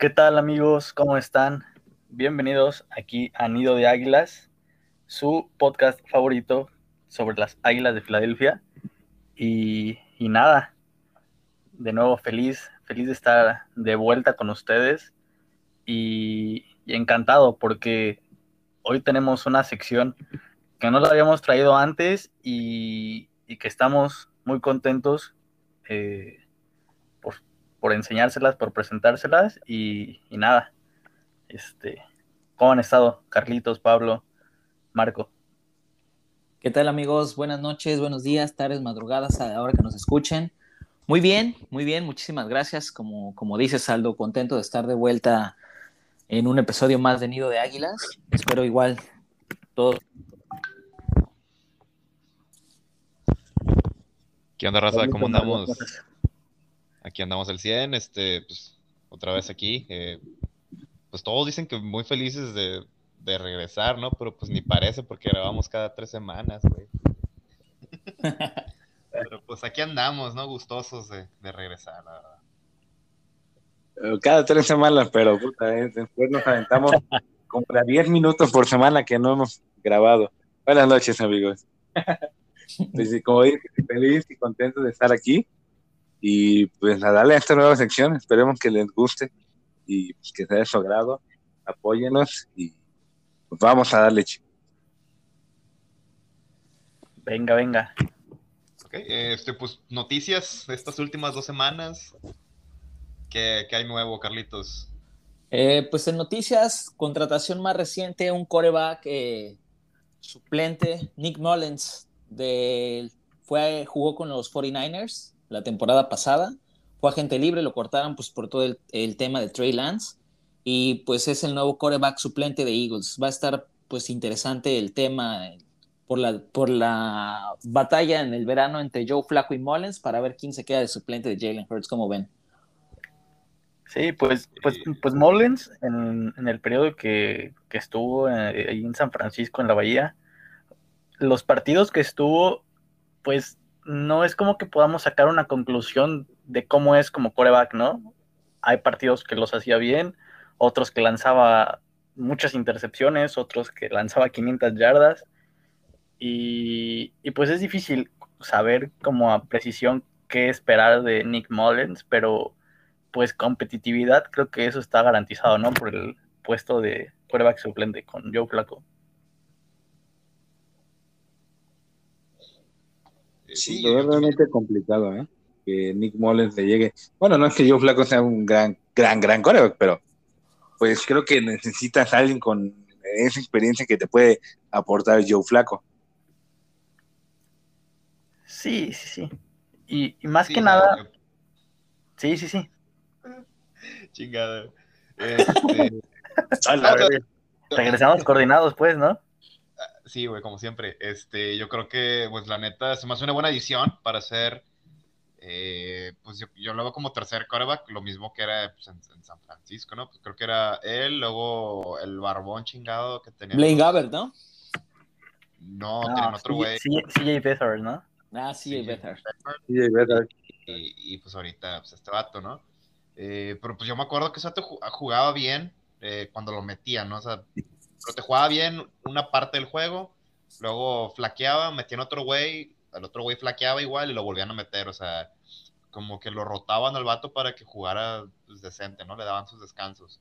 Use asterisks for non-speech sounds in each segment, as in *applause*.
¿Qué tal amigos? ¿Cómo están? Bienvenidos aquí a Nido de Águilas, su podcast favorito sobre las Águilas de Filadelfia. Y, nada, de nuevo feliz, feliz de estar de vuelta con ustedes y, encantado porque hoy tenemos una sección que no la habíamos traído antes y, que estamos muy contentos eh, por, enseñárselas, por presentárselas y, y, nada. Este, ¿Cómo han estado Carlitos, Pablo, Marco? ¿Qué tal amigos? Buenas noches, buenos días, tardes, madrugadas, a la hora que nos escuchen. Muy bien, muy bien, muchísimas gracias. Como, como dices, Aldo, contento de estar de vuelta en un episodio más de Nido de Águilas. Espero igual todos. ¿Qué onda, raza? ¿Cómo andamos? Aquí andamos el 100, este, pues, otra vez aquí. Eh, pues todos dicen que muy felices de, de regresar, ¿no? Pero pues ni parece porque grabamos cada tres semanas, güey. Pero pues aquí andamos, ¿no? Gustosos de, regresar, la verdad. Cada tres semanas, pero puta, eh, después nos aventamos como a 10 minutos por semana que no hemos grabado. Buenas noches, amigos. *laughs* pues, como dije, feliz y contento de estar aquí. Y pues a darle a esta nueva sección, esperemos que les guste y pues, que sea de su agrado. Apóyenos y pues vamos a darle. Venga, venga. Ok, este, pues noticias de estas últimas dos semanas. ¿Qué, hay nuevo, Carlitos? Eh, pues en noticias, contratación más reciente, un coreback eh, suplente, Nick Mullens, de, fue, jugó con los 49ers la temporada pasada, fue agente libre, lo cortaron pues por todo el, el tema de Trey Lance y pues es el nuevo coreback suplente de Eagles. Va a estar pues interesante el tema por la, por la batalla en el verano entre Joe Flacco y Mullens para ver quién se queda de suplente de Jalen Hurts, como ven. Sí, pues, pues, pues Mullens en, el periodo que, estuvo eh, ahí en San Francisco, en la Bahía, los partidos que estuvo, pues no es como que podamos sacar una conclusión de cómo es como coreback, ¿no? Hay partidos que los hacía bien, otros que lanzaba muchas intercepciones, otros que lanzaba 500 yardas. Y, pues es difícil saber como a precisión qué esperar de Nick Mullens, pero pues competitividad creo que eso está garantizado, ¿no? Por el puesto de quarterback suplente con Joe Flacco. Sí, es realmente complicado, ¿eh? Que Nick Mullens le llegue. Bueno, no es que Joe Flacco sea un gran, gran, gran quarterback, pero pues creo que necesitas a alguien con esa experiencia que te puede aportar Joe Flaco. Sí, sí, sí. Y, más que nada. Sí, sí, sí. *laughs* Chingada. Este... *laughs* Regresamos coordinados, pues, ¿no? Sí, güey, como siempre. Este, yo creo que, pues, la neta, se me hace una buena edición para hacer eh, pues yo, lo veo como tercer quarterback, lo mismo que era pues, en, San Francisco, ¿no? Pues creo que era él, luego el barbón chingado que tenía. Blaine Gabbert, ¿no? No, no otro güey. CJ Beathard, ¿no? Ah, CJ Beathard. CJ Beathard. Y, y, pues ahorita, pues este vato, ¿no? Eh, pero pues yo me acuerdo que ese vato jugaba bien eh, cuando lo metía, ¿no? O sea, pero te jugaba bien una parte del juego, luego flaqueaba, metían otro güey, el otro güey flaqueaba igual y lo volvían a meter, o sea, como que lo rotaban al vato para que jugara pues, decente, ¿no? Le daban sus descansos.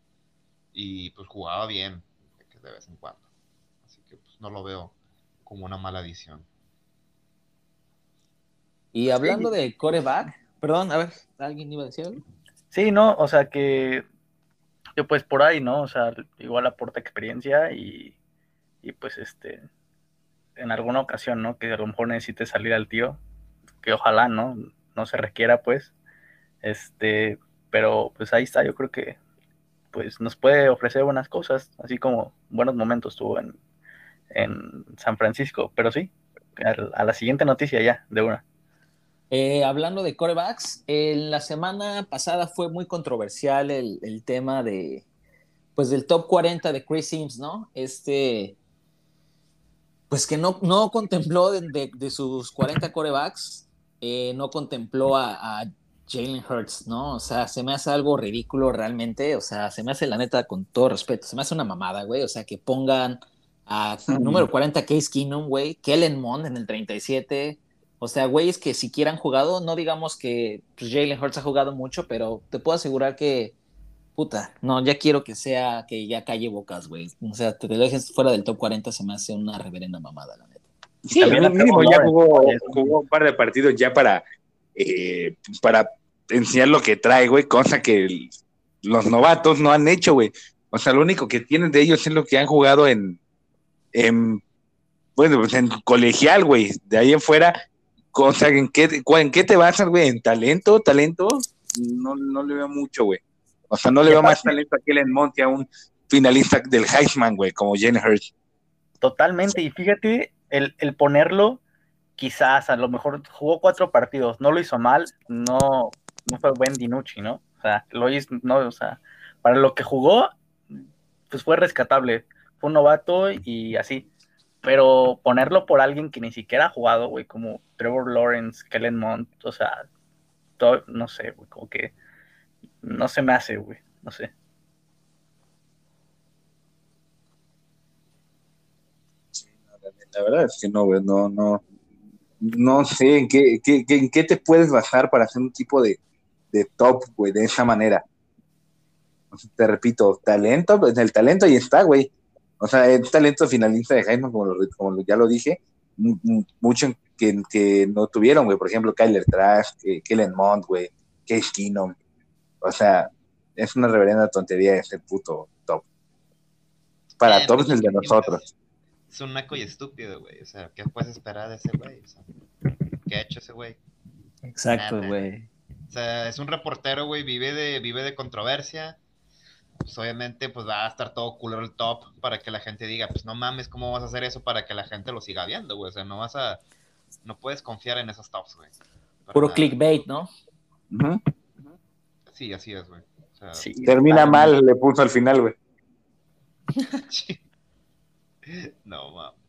Y pues jugaba bien de vez en cuando. Así que pues no lo veo como una mala adición. Y hablando de coreback, perdón, a ver, ¿alguien iba a decir algo? Sí, no, o sea que pues por ahí, ¿no? O sea, igual aporta experiencia y, y pues este, en alguna ocasión, ¿no? Que a lo mejor necesite salir al tío, que ojalá, ¿no? No se requiera, pues. Este, pero pues ahí está, yo creo que pues nos puede ofrecer buenas cosas, así como buenos momentos tuvo en, en San Francisco, pero sí, a, la siguiente noticia ya, de una. Eh, hablando de corebacks, en la semana pasada fue muy controversial el, el, tema de, pues del top 40 de Chris Sims, ¿no? Este, pues que no, no contempló de, sus 40 corebacks, eh, no contempló a, Jalen Hurts, ¿no? O sea, se me hace algo ridículo realmente. O sea, se me hace la neta con todo respeto. Se me hace una mamada, güey. O sea, que pongan a número 40 Case Keenum, güey. Kellen Mond en el 37. O sea, güeyes que siquiera han jugado, no digamos que pues, Jalen Hurts ha jugado mucho, pero te puedo asegurar que, puta, no, ya quiero que sea, que ya calle bocas, güey. O sea, te, dejes fuera del top 40, se me hace una reverenda mamada, la neta. Sí, mínimo ya jugó, jugó, un par de partidos ya para, eh, para enseñar lo que trae, güey, cosa que el, los novatos no han hecho, güey. O sea, lo único que tienen de ellos es lo que han jugado en, en bueno, pues en colegial, güey. De ahí en fuera, cosa, ¿en qué, ¿en qué te basas, güey? ¿En talento? ¿Talento? No, no le veo mucho, güey. O sea, no le veo más talento a Kellen Monte, a un finalista del Heisman, güey, como Jane Hurst. Totalmente, y fíjate, el, el, ponerlo, quizás, a lo mejor jugó cuatro partidos, no lo hizo mal, no, no fue buen Dinucci, ¿no? O sea, lo hizo, no, o sea, para lo que jugó, pues fue rescatable. Fue un novato y así. Pero ponerlo por alguien que ni siquiera ha jugado, güey, como Trevor Lawrence, Kellen Mond, o sea, todo, no sé, güey, como que no se me hace, güey, no sé. La verdad es que no, güey, no, no, no sé en qué, en qué te puedes basar para hacer un tipo de, de top, güey, de esa manera. Te repito, talento, pues el talento ahí está, güey. O sea, el talento finalista de Jaime, como, como ya lo dije, mucho que, que no tuvieron, güey. Por ejemplo, Kyler Trash, Kellen Mond, güey, Case Keenum. O sea, es una reverenda tontería ese puto top. Para todos el de nosotros. Es un naco y estúpido, güey. O sea, ¿qué puedes esperar de ese güey? O sea, ¿Qué ha hecho ese güey? Exacto, güey. O sea, es un reportero, güey, vive de, vive de controversia pues obviamente pues va a estar todo culero el top para que la gente diga, pues no mames, ¿cómo vas a hacer eso para que la gente lo siga viendo, güey? O sea, no vas a, no puedes confiar en esos tops, güey. Puro clickbait, ¿no? Sí, así es, güey. Termina mal, le puso al final, güey. *laughs* no, mames.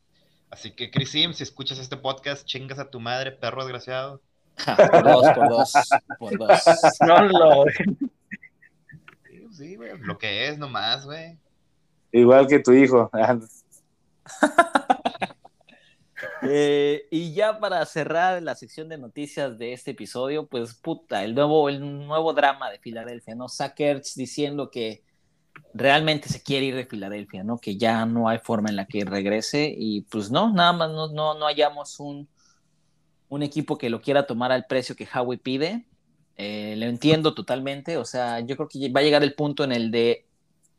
Así que, Crisim, si escuchas este podcast, chingas a tu madre, perro desgraciado. *laughs* por dos, por dos, por dos. No lo sí, güey, lo que es nomás, güey. Igual que tu hijo. *laughs* eh, y ya para cerrar la sección de noticias de este episodio, pues puta, el nuevo, el nuevo drama de Filadelfia, ¿no? Sackers diciendo que realmente se quiere ir de Filadelfia, ¿no? Que ya no hay forma en la que regrese y pues no, nada más no, no, no hallamos un, un equipo que lo quiera tomar al precio que Howie pide eh, lo entiendo totalmente, o sea, yo creo que va a llegar el punto en el de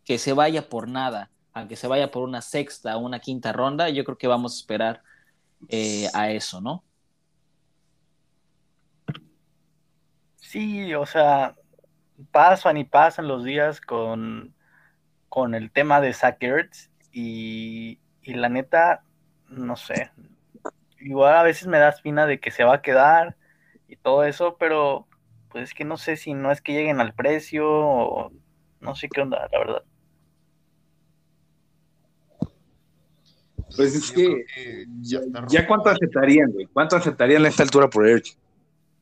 que se vaya por nada, aunque se vaya por una sexta o una quinta ronda, yo creo que vamos a esperar eh, a eso, ¿no? Sí, o sea, pasan y pasan los días con, con el tema de Sackers y, y la neta, no sé, igual a veces me da espina de que se va a quedar y todo eso, pero pues es que no sé si no es que lleguen al precio o no sé qué onda, la verdad. Pues es que, ya, cuánto aceptarían, güey. ¿Cuánto aceptarían a esta altura por Erch?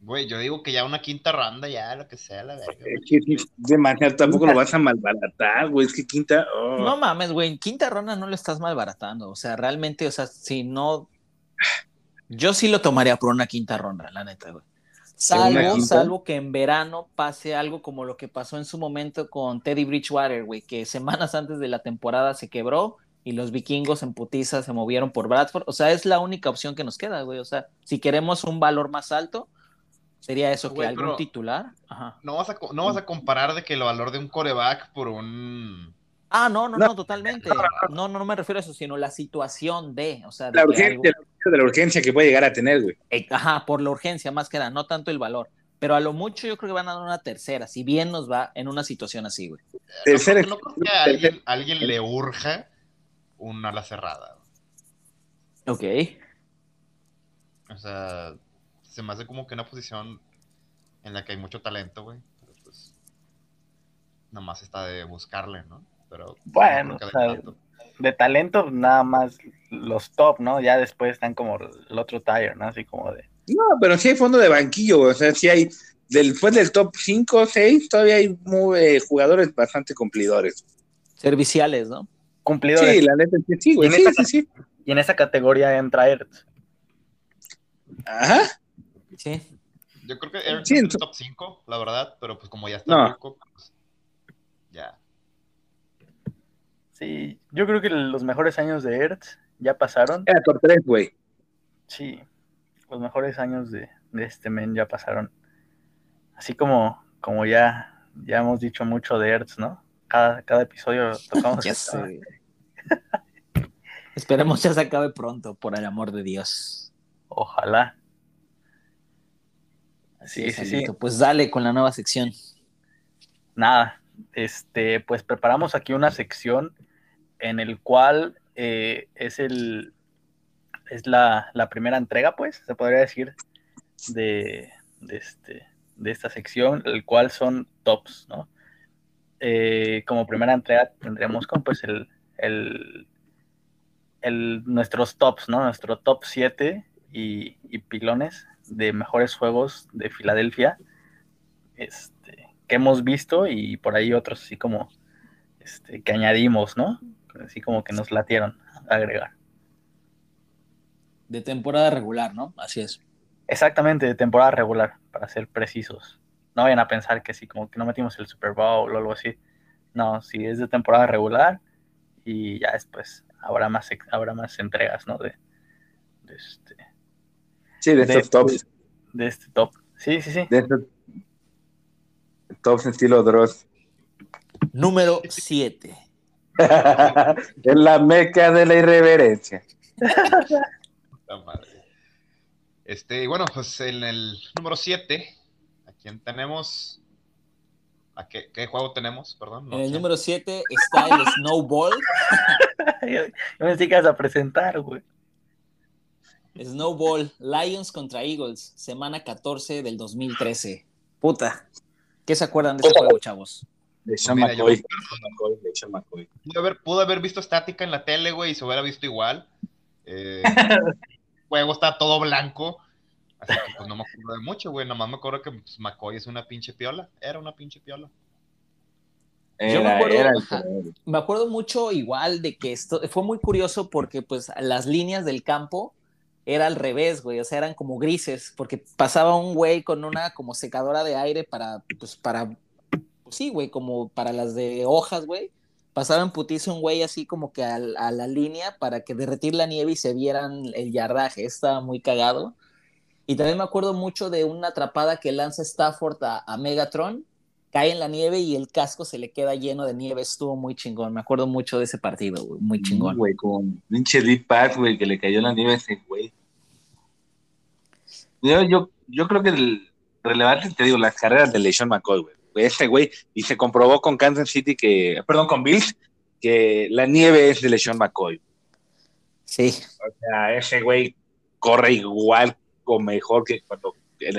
Güey, yo digo que ya una quinta ronda, ya lo que sea, la verga. Es que de manera tampoco lo vas a malbaratar, güey. Es que quinta. Oh. No mames, güey. En quinta ronda no lo estás malbaratando. O sea, realmente, o sea, si no. Yo sí lo tomaría por una quinta ronda, la neta, güey. Salvo, salvo que en verano pase algo como lo que pasó en su momento con Teddy Bridgewater, güey, que semanas antes de la temporada se quebró y los vikingos en putiza se movieron por Bradford. O sea, es la única opción que nos queda, güey. O sea, si queremos un valor más alto, sería eso, que algún titular. No, vas a, no vas a comparar de que el valor de un coreback por un Ah, no, no, no, totalmente. No, no, no me refiero a eso, sino la situación de, o sea, la, urgencia, de la urgencia que puede llegar a tener, güey. Eh, ajá, por la urgencia más que nada, no tanto el valor. Pero a lo mucho yo creo que van a dar una tercera, si bien nos va en una situación así, güey. Tercera. No, creo que a alguien, alguien le urja una ala cerrada. Ok. O sea, se me hace como que una posición en la que hay mucho talento, güey. Pero pues, nomás está de buscarle, ¿no? Pero bueno, de, talento nada más los top, ¿no? Ya después están como el otro tire, ¿no? Así como de... No, pero sí hay fondo de banquillo, o sea, sí hay, después del top 5, 6, todavía hay muy, eh, jugadores bastante cumplidores. Serviciales, ¿no? Cumplidores. Sí, la neta es que sí, güey. Y en Sí, sí, sí. Y en esa categoría entra Ertz. Ajá. Sí. Yo creo que Eric Sí, es el top 5, la verdad, pero pues como ya está No. ruco, pues, ya. Sí, yo creo que los mejores años de Ertz ya pasaron. Era top 3, güey. Sí, los mejores años de, de este men ya pasaron. Así como, como ya, ya hemos dicho mucho de Ertz, ¿no? Cada, cada episodio tocamos *laughs* Ya sé. *laughs* Esperemos ya se acabe pronto, por el amor de Dios. Ojalá. Sí, Así sí, sí. Alito. Pues dale con la nueva sección. Nada, este, pues preparamos aquí una sección en el cual eh, es el es la, la primera entrega, pues, se podría decir, de, este, de esta sección, el cual son tops, ¿no? Eh, como primera entrega tendremos como pues el, el, el- nuestros tops, ¿no? Nuestro top 7 y, y pilones de mejores juegos de Filadelfia. Este, que hemos visto y por ahí otros así como este, que añadimos, ¿no? Así como que nos latieron a agregar. De temporada regular, ¿no? Así es. Exactamente, de temporada regular, para ser precisos. No vayan a pensar que sí, como que no metimos el Super Bowl o algo así. No, sí es de temporada regular y ya después habrá más, habrá más entregas, ¿no? De, de este, Sí, de De- estos tops. de este top. Sí, sí, sí. De estos tops estilo Dross. Número 7. *laughs* es la meca de la irreverencia. Este, y bueno, pues en el número 7, ¿a quién tenemos? ¿A qué, qué juego tenemos? Perdón. no En el sé. número 7 está el Snowball. *laughs* yo, yo que ibas a presentar, güey. Snowball, Lions contra Eagles, semana 14 del 2013. Puta. ¿Qué se acuerdan de ese juego, chavos? De Sean Mira, yo- McCoy. Sean McCoy, de Sean McCoy. Pude haber, pude haber visto estática en la tele, güey, y se hubiera visto igual. Eh, el *laughs* juego está todo blanco. Así que pues no me acuerdo de mucho, güey. Nomás me acuerdo que pues, McCoy es una pinche piola. Era una pinche piola. Yo me acuerdo- era el. Me acuerdo mucho igual de que esto fue muy curioso porque pues las líneas del campo era al revés, güey, o sea, eran como grises, porque pasaba un güey con una como secadora de aire para, pues para, pues sí, güey, como para las de hojas, güey. Pasaba en putizo un güey así como que a, la línea para que derretir la nieve y se vieran el yardaje, estaba muy cagado. Y también me acuerdo mucho de una atrapada que lanza Stafford a, a Megatron, cae en la nieve y el casco se le queda lleno de nieve, estuvo muy chingón, me acuerdo mucho de ese partido, güey, muy chingón. Güey, con pinche deep pass, güey, que le cayó la nieve a ese güey. Yo, yo, yo creo que el relevante, te digo, las carreras de LeSean McCoy, güey. Este güey, y se comprobó con Kansas City que, perdón, con Bills, que la nieve es de LeSean McCoy. Sí, O sea, ese güey corre igual o mejor que cuando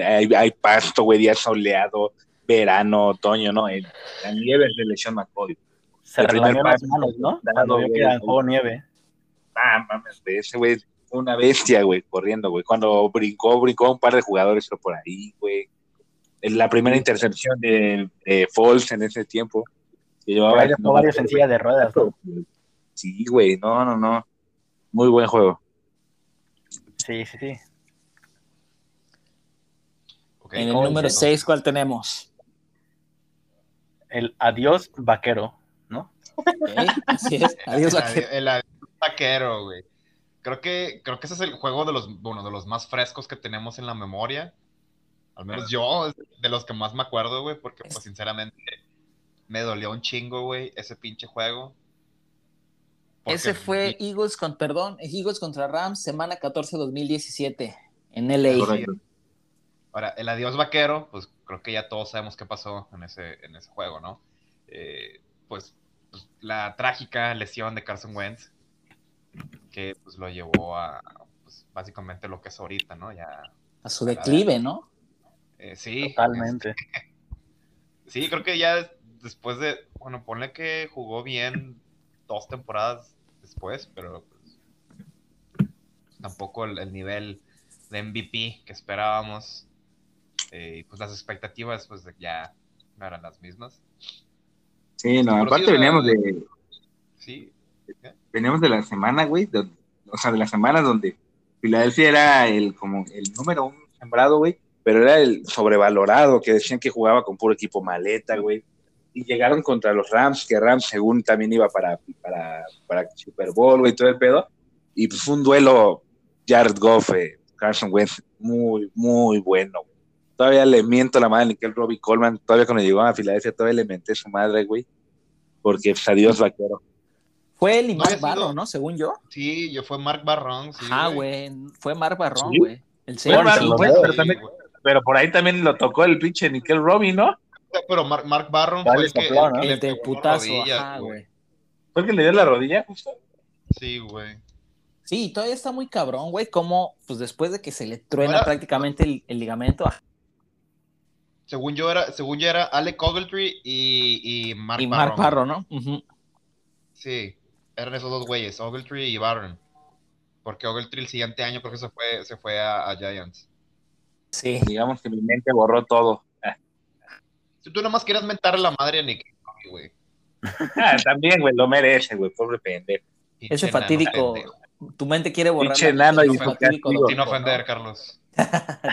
hay, hay pasto, güey, día soleado, verano, otoño, ¿no? El- La nieve es de LeSean McCoy. Se El primer relamió las manos, ¿no? dado, Cuando vio que güey. era en juego nieve. Ah, mames, ese güey una bestia, güey, corriendo, güey. Cuando brincó, brincó un par de jugadores pero por ahí, güey. La primera intercepción de, de Foles en ese tiempo. Que llevaba, no, varios en silla de ruedas, ¿no? Sí, güey, no, no, no. Muy buen juego. Sí, sí, sí. En el ¿cómo número dices? 6, ¿cuál tenemos? El adiós vaquero, ¿no? Ok, Así es, *laughs* adiós, El, vaquero. adi- el adiós vaquero, güey. Creo que, creo que ese es el juego de los, bueno, de los más frescos que tenemos en la memoria. Al menos yo, de los que más me acuerdo, güey, porque pues sinceramente me dolió un chingo, güey, ese pinche juego. Porque Ese fue Eagles con, perdón, Eagles contra Rams, semana 14 2017 en LA. Correcto. Ahora, el adiós vaquero, pues creo que ya todos sabemos qué pasó en ese, en ese juego, ¿no? Eh, pues, pues, la trágica lesión de Carson Wentz, que pues lo llevó a pues, básicamente lo que es ahorita, ¿no? Ya, A su declive, ¿no? Eh, sí. Totalmente. *laughs* Sí, creo que ya después de, bueno, ponle que jugó bien dos temporadas después, pero pues, tampoco el, el nivel de MVP que esperábamos. eh, y pues las expectativas pues ya no eran las mismas. Sí, no, Pero aparte sí, veníamos de, Sí, veníamos de la semana, güey, de- o sea, de la semana donde Filadelfia era el como el número un sembrado, güey, pero era el sobrevalorado, que decían que jugaba con puro equipo maleta, güey. Y llegaron contra los Rams, que Rams según también iba para, para, para Super Bowl, güey, todo el pedo. Y pues fue un duelo Jared Goff, eh, Carson Wentz, muy, muy bueno. güey. Todavía le miento la madre a Nickel Robbie Coleman, todavía cuando llegó a Filadelfia, todavía le menté su madre, güey. Porque pues, adiós vaquero. Fue el No Mark Barrow, ¿no? Según yo. sí, yo fue Mark Barrón. Sí, Ajá, güey. Fue Mark Barrón, Sí. güey. El señor. Pero también- Pero por ahí también lo tocó el pinche Nickel Robbie, ¿no? Pero Mark, Mark Barron fue el que, el las putazo, rodillas, ajá, güey. Fue el que le dio la rodilla, justo. Sí, güey. Sí, todavía está muy cabrón, güey. Como, pues después de que se le truena Ahora- prácticamente el, el ligamento Según yo era, según yo era Alec Ogletree y, y Mark y Mark Barron. Barrow, ¿no? Sí, eran esos dos güeyes, Ogletree y Barron. Porque Ogletree el siguiente año creo que se fue, se fue a, a Giants. Sí. Digamos que mi mente borró todo. Si tú nomás quieras mentar la madre a Nick, güey. Ah, también, güey, lo merece, güey, pobre pendejo. Ese fatídico. pendejo. Tu mente quiere borrar. Pinche enano y fatídico. Sin ofender. Carlos.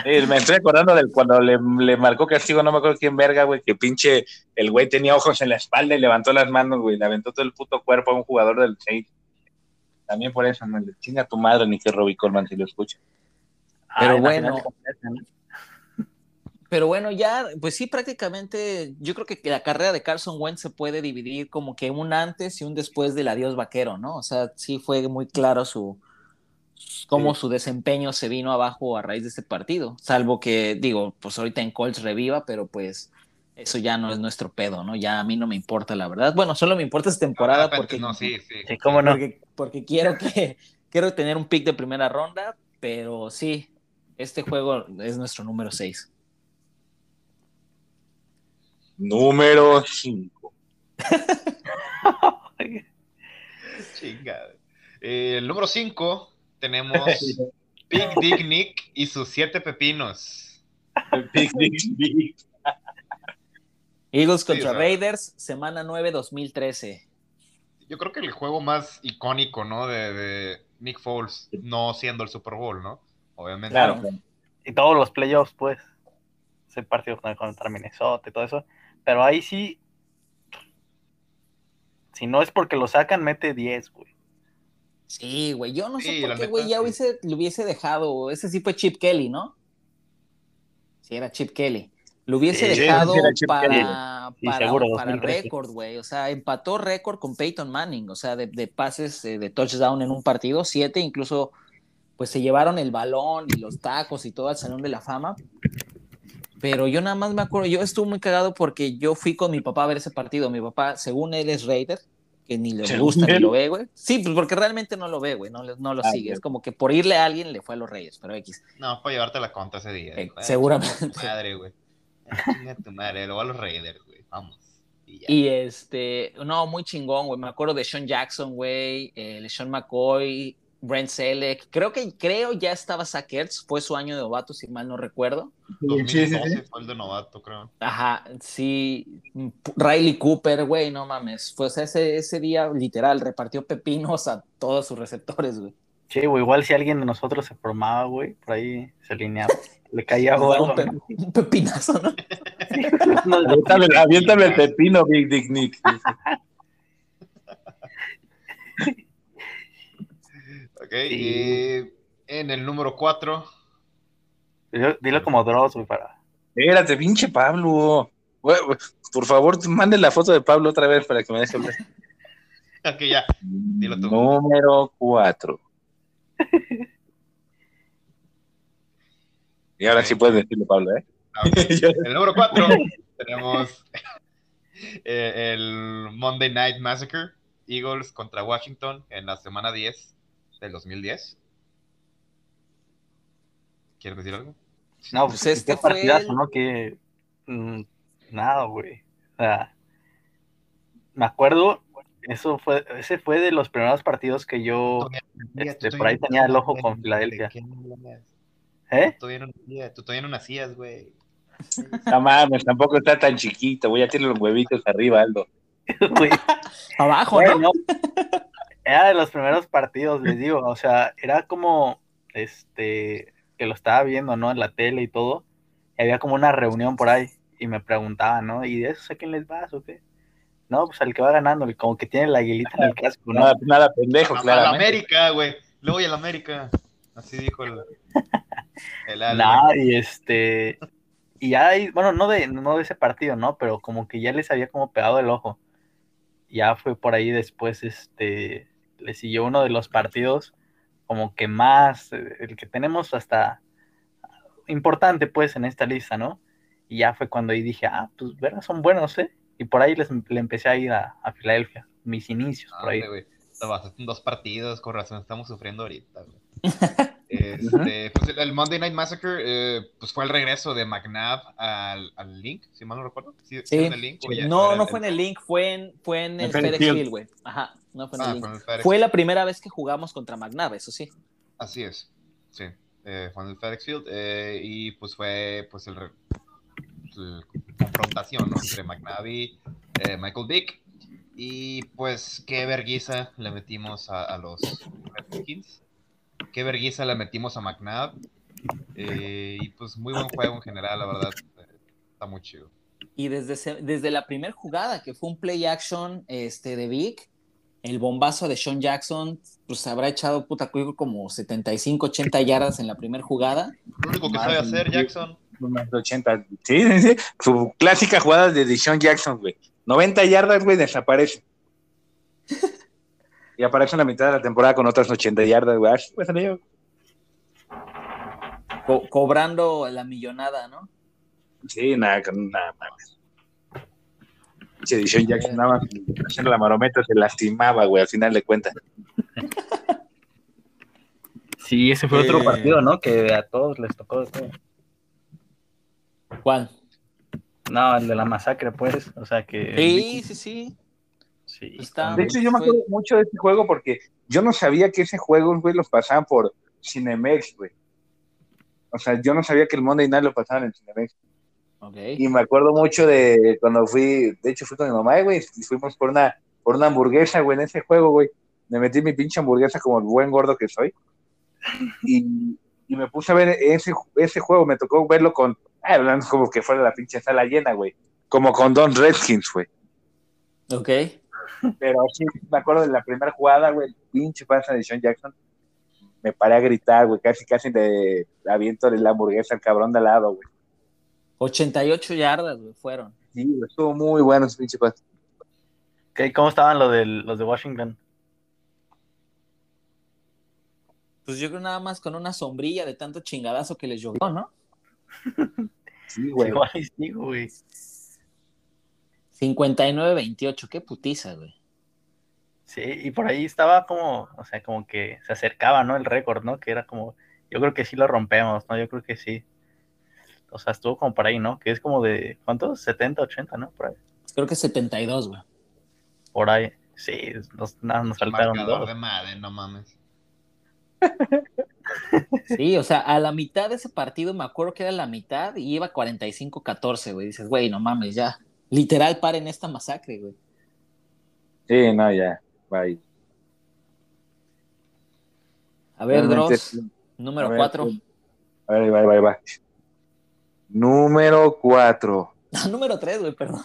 Me estoy acordando de cuando le, le marcó castigo, no me acuerdo quién verga, güey, que pinche el güey tenía ojos en la espalda y levantó las manos, güey, le aventó todo el puto cuerpo a un jugador del Saints. También por eso, man, le chinga a tu madre ni que Robbie Coleman si lo escucha. Pero Ah, la bueno. completa, ¿no? Pero bueno, ya, pues sí, prácticamente, yo creo que la carrera de Carson Wentz se puede dividir como que un antes y un después del adiós vaquero, ¿no? O sea, sí fue muy claro su cómo su desempeño se vino abajo a raíz de este partido, salvo que, digo, pues ahorita en Colts reviva, pero pues eso ya no es nuestro pedo, ¿no? Ya a mí no me importa, la verdad. Bueno, solo me importa esta temporada De repente, porque, No, sí, sí. Sí, cómo no. porque, porque quiero que *laughs* quiero tener un pick de primera ronda, pero sí, este juego es nuestro número 6. Número 5. *laughs* Chingada. Eh, el número 5 tenemos *laughs* Big Dick Nick y sus siete pepinos. Eagles Sí, contra o sea- Raiders, semana 9 2013. Yo creo que el juego más icónico, ¿no? De, de Nick Foles, no siendo el Super Bowl, ¿no? Obviamente. Claro. Y todos los playoffs, pues. Ese partido con- contra Minnesota y todo eso. Pero ahí sí. Si no es porque lo sacan, mete 10, güey. Sí, güey, yo no sé por qué, güey, ya sí. hubiese, lo hubiese dejado. Ese sí fue Chip Kelly, ¿no? Sí, era Chip Kelly. Lo hubiese Sí, dejado sí, para, Kelly. Sí, para, seguro, para 2013. récord, güey. O sea, empató récord con Peyton Manning, o sea, de, de pases eh, de touchdown en un partido, siete, incluso, pues se llevaron el balón y los tacos y todo al Salón de la Fama. Pero yo nada más me acuerdo, yo estuve muy cagado porque yo fui con mi papá a ver ese partido. Mi papá, según él, es Raider, que ni le ¿Según gusta ni lo ve, güey. Sí, pues porque realmente no lo ve, güey, no, no lo Ah, sigue. ok. Es como que por irle a alguien le fue a los Reyes, pero X. No, para llevarte la contra ese día. Eh, Dijo, "Eh, seguramente. tu Madre, güey. Eh, chinga tu madre, luego a los Raiders, güey. Vamos. Y. Y este, no, muy chingón, güey. Me acuerdo de Sean Jackson, güey, eh, Sean McCoy, Brent Selleck. Creo que, creo ya estaba Zach Ertz, fue su año de novato, si mal no recuerdo. 2012 fue el de novato, creo. Ajá, sí. Riley Cooper, güey, no mames. Pues ese, ese día, literal, repartió pepinos a todos sus receptores, güey. Sí, güey, igual si alguien de nosotros se formaba, güey, por ahí se alineaba. *laughs* Le caía algo. un, pe- un pepinazo, ¿no? *laughs* ¿no? Aviéntame, aviéntame el pepino, Big Dick Nick. *laughs* Ok, Sí. y en el número 4, Dilo, dilo como Dross, güey, para. Espérate, pinche Pablo. Por favor, mande la foto de Pablo otra vez para que me deje hablar. *laughs* ok, ya. Dilo tú. Número 4. Y ahora sí puedes decirlo, Pablo, ¿eh? Ah, ok. *laughs* El número 4 tenemos *laughs* eh, el Monday Night Massacre, Eagles contra Washington en la semana 10 del 2010. ¿Quieres decir algo? No, Pues este qué fue partidazo, el- ¿no? Que. mm, nada, güey. O sea. Me acuerdo, eso fue, ese fue de los primeros partidos que yo. Este, por ahí tenía el ojo con Filadelfia. ¿Eh? Tú todavía no nacías, tú todavía no nacías, güey. No mames, tampoco está tan chiquito, güey. Ya tiene los huevitos arriba, Aldo. *laughs* Güey, Abajo, güey, ¿no? Era de los primeros partidos, les digo. O sea, era como este que lo estaba viendo, ¿no? En la tele y todo. Y había como una reunión por ahí. Y me preguntaban, ¿no? ¿Y de esos a quién les vas o qué? No, pues al que va ganando, como que tiene la aguilita en el casco, ¿no? Nada, nada pendejo, A, a la. América, güey. Le voy a la América. Así dijo el. *laughs* El. Nah, y este. Y ya ahí, bueno, no de, no de ese partido, ¿no? Pero como que ya les había como pegado el ojo. Ya fue por ahí después, este. Le siguió uno de los partidos como que más. eh, El que tenemos hasta. Importante, pues, en esta lista, ¿no? Y ya fue cuando ahí dije, ah, pues, verás, son buenos, ¿eh? Y por ahí les, le empecé a ir a, a Filadelfia. Mis inicios, por ahí. Ah, güey. Estabas en dos partidos, con razón estamos sufriendo ahorita. *laughs* Este, pues el, el Monday Night Massacre, eh, pues fue el regreso de McNabb al, al Link, si mal no recuerdo. ¿Sí, Sí. el Link No, no fue en el link, fue en, fue en el En FedEx FedEx. Field, güey. Ajá, no fue en Ah, el fue la primera vez que jugamos contra McNabb, eso sí. Así es, sí. Eh, fue en el FedEx Field eh, y pues fue pues el, confrontación ¿no? entre McNabb y eh, Michael Vick. Y pues qué verguiza le metimos a, a los Redskins. Qué verguiza le metimos a McNabb. Eh, y pues muy buen juego en general, la verdad. Está muy chido. Y desde, desde la primera jugada, que fue un play action este, de Vic, el bombazo de Sean Jackson, pues habrá echado puta cuico como 75, 80 yardas en la primera jugada. Lo único que sabe hacer Jackson. Unos 80. Sí, sí, sí. Su clásica jugada de Deshaun Jackson, güey. 90 yardas, güey, desaparece. Y aparece en la mitad de la temporada con otras 80 yardas, güey. Pues, co- cobrando la millonada, ¿no? Sí, nada, con- nada más. Pinche Deshaun Jackson nada más haciendo la marometa se lastimaba, güey, al final de cuentas. Sí, ese fue otro Eh. partido, ¿no? Que a todos les tocó de todo. ¿Cuál? No, el de la masacre, pues. O sea que. Sí, sí, sí. Sí. Está- De hecho, yo me acuerdo mucho de este juego porque yo no sabía que ese juego, güey, los pasaban por Cinemex, güey. O sea, yo no sabía que el Monday Night lo pasaban en Cinemex. Y me acuerdo mucho de cuando fui, de hecho fui con mi mamá, güey, y fuimos por una, por una hamburguesa, güey, en ese juego, güey. Me metí mi pinche hamburguesa como el buen gordo que soy. Y, y me puse a ver ese, ese juego, me tocó verlo con, ah, hablando como que fuera la pinche sala llena, güey. Como con Don Redskins, güey. Ok. Pero sí, me acuerdo de la primera jugada, güey, el pinche pasa de Sean Jackson. Me paré a gritar, güey, casi, casi de aviento de la hamburguesa al cabrón de al lado, güey. 88 yardas, güey, fueron. Sí, estuvo muy bueno ese pinche pase. Ok, ¿Cómo estaban los, del- los de Washington? Pues yo creo nada más con una sombrilla de tanto chingadazo que les llovió, ¿no? *laughs* Sí, güey. Igual y sí, güey. 59-28, qué putiza, güey. Sí, y por ahí estaba como, o sea, como que se acercaba, ¿no? El récord, ¿no? Que era como, yo creo que sí lo rompemos, ¿no? Yo creo que sí. O sea, estuvo como por ahí, ¿no? Que es como de, ¿cuántos? 70, 80, ¿no? Por ahí. Creo que 72, güey. Por ahí. Sí, nos, nada, nos faltaron Marcador dos. de Madden, no mames. *laughs* Sí, o sea, a la mitad de ese partido, me acuerdo que era la mitad y iba 45-14, güey. Dices, güey, no mames, ya. Literal, paren esta masacre, güey. Sí, no, ya. Bye. A ver, Realmente Dross, número A ver, 4. A ver, va, va, va. Número 4. *laughs* número 3, güey, perdón.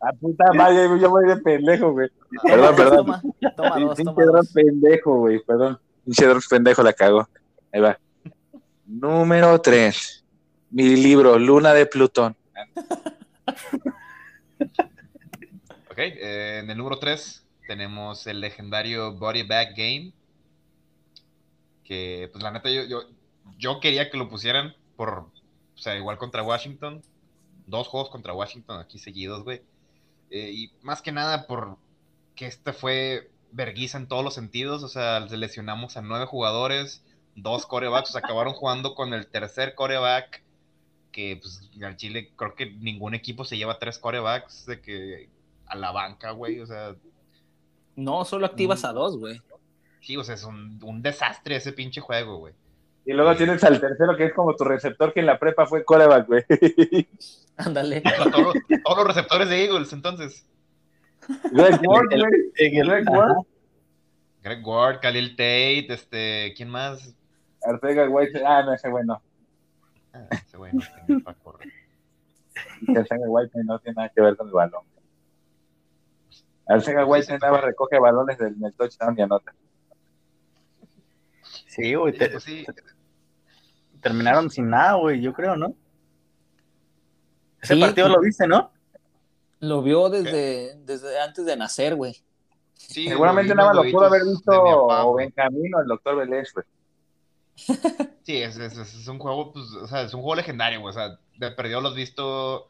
Ah, puta madre, yo voy de pendejo, güey. Perdón, perdón. Toma, toma dos, Pinche toma dos. pendejo, güey, perdón. Pinche pendejo la cagó. Ahí va. Número 3. Mi libro, Luna de Plutón. *laughs* Ok, eh, en el número 3 tenemos el legendario Body Bag Game. Que, pues la neta, yo, yo, yo quería que lo pusieran por, o sea, igual contra Washington. Dos juegos contra Washington aquí seguidos, güey. Eh, y más que nada por que este fue verguiza en todos los sentidos. O sea, seleccionamos a nueve jugadores, dos corebacks. O sea, acabaron jugando con el tercer coreback. Que, pues, al Chile creo que ningún equipo se lleva tres corebacks de que a la banca, güey. O sea, No, solo activas a dos, güey. sí, o sea, es un, un desastre ese pinche juego, güey. Y luego tienes al tercero que es como tu receptor que en la prepa fue coreback, güey. *laughs* Ándale. Todos, todos los receptores de Eagles, entonces. Greg Ward, güey. En el- Greg Ward. Greg Ward, Khalil Tate, este, ¿quién más? Arcega White. Ah, no, ese bueno. Ah, ese güey no tenía para correr. *laughs* Arcega White no tiene nada que ver con el balón. Arcega White nada más recoge balones del, del touchdown y anota. Sí, güey, te- pues sí, terminaron sin nada, güey, yo creo, ¿no? Ese Sí, partido pues- lo viste, ¿no? Lo vio desde, desde antes de nacer, güey. sí, Seguramente nada más lo pudo haber videitos visto. Benjamín o el doctor Vélez, güey. *laughs* Sí, es, es- es- es un juego, pues, o sea, es un juego legendario, güey. O sea, de perdido los visto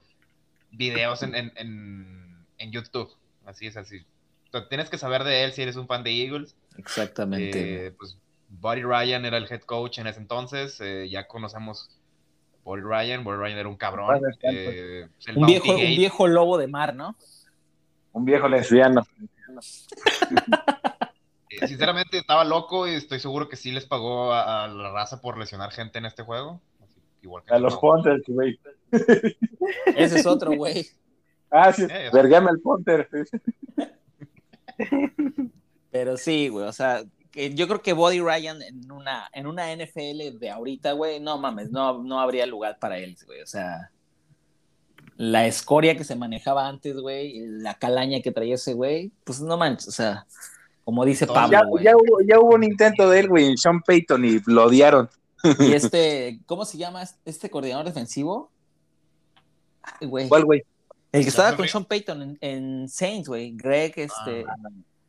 videos en, en, en, en YouTube. Así es así. O sea, tienes que saber de él si eres un fan de Eagles. Exactamente. Eh, pues Buddy Ryan era el head coach en ese entonces. eh, ya conocemos Buddy Ryan. Buddy Ryan era un cabrón. Pues. eh, el un, viejo, un Gate. viejo lobo de mar, ¿no? Un viejo lesbiano. Eh, sinceramente estaba loco y estoy seguro que sí les pagó a, a la raza por lesionar gente en este juego. Así, igual que A los. Ponters, güey. Ese es otro, güey. Ah, sí, vergame el Ponter. Pero sí, güey, o sea, que yo creo que Body Ryan en una, en una NFL de ahorita, güey, no mames, no, no habría lugar para él, güey, o sea, la escoria que se manejaba antes, güey, la calaña que traía ese güey, pues no manches, o sea, como dice Pablo, Ya, güey. ya, hubo, ya hubo un intento de él, güey, en Sean Payton y lo odiaron. Y este, ¿cómo se llama este coordinador defensivo? Ay, güey. ¿Cuál, güey? El que estaba con Sean Payton en, en Saints, güey, Greg, este, Ah.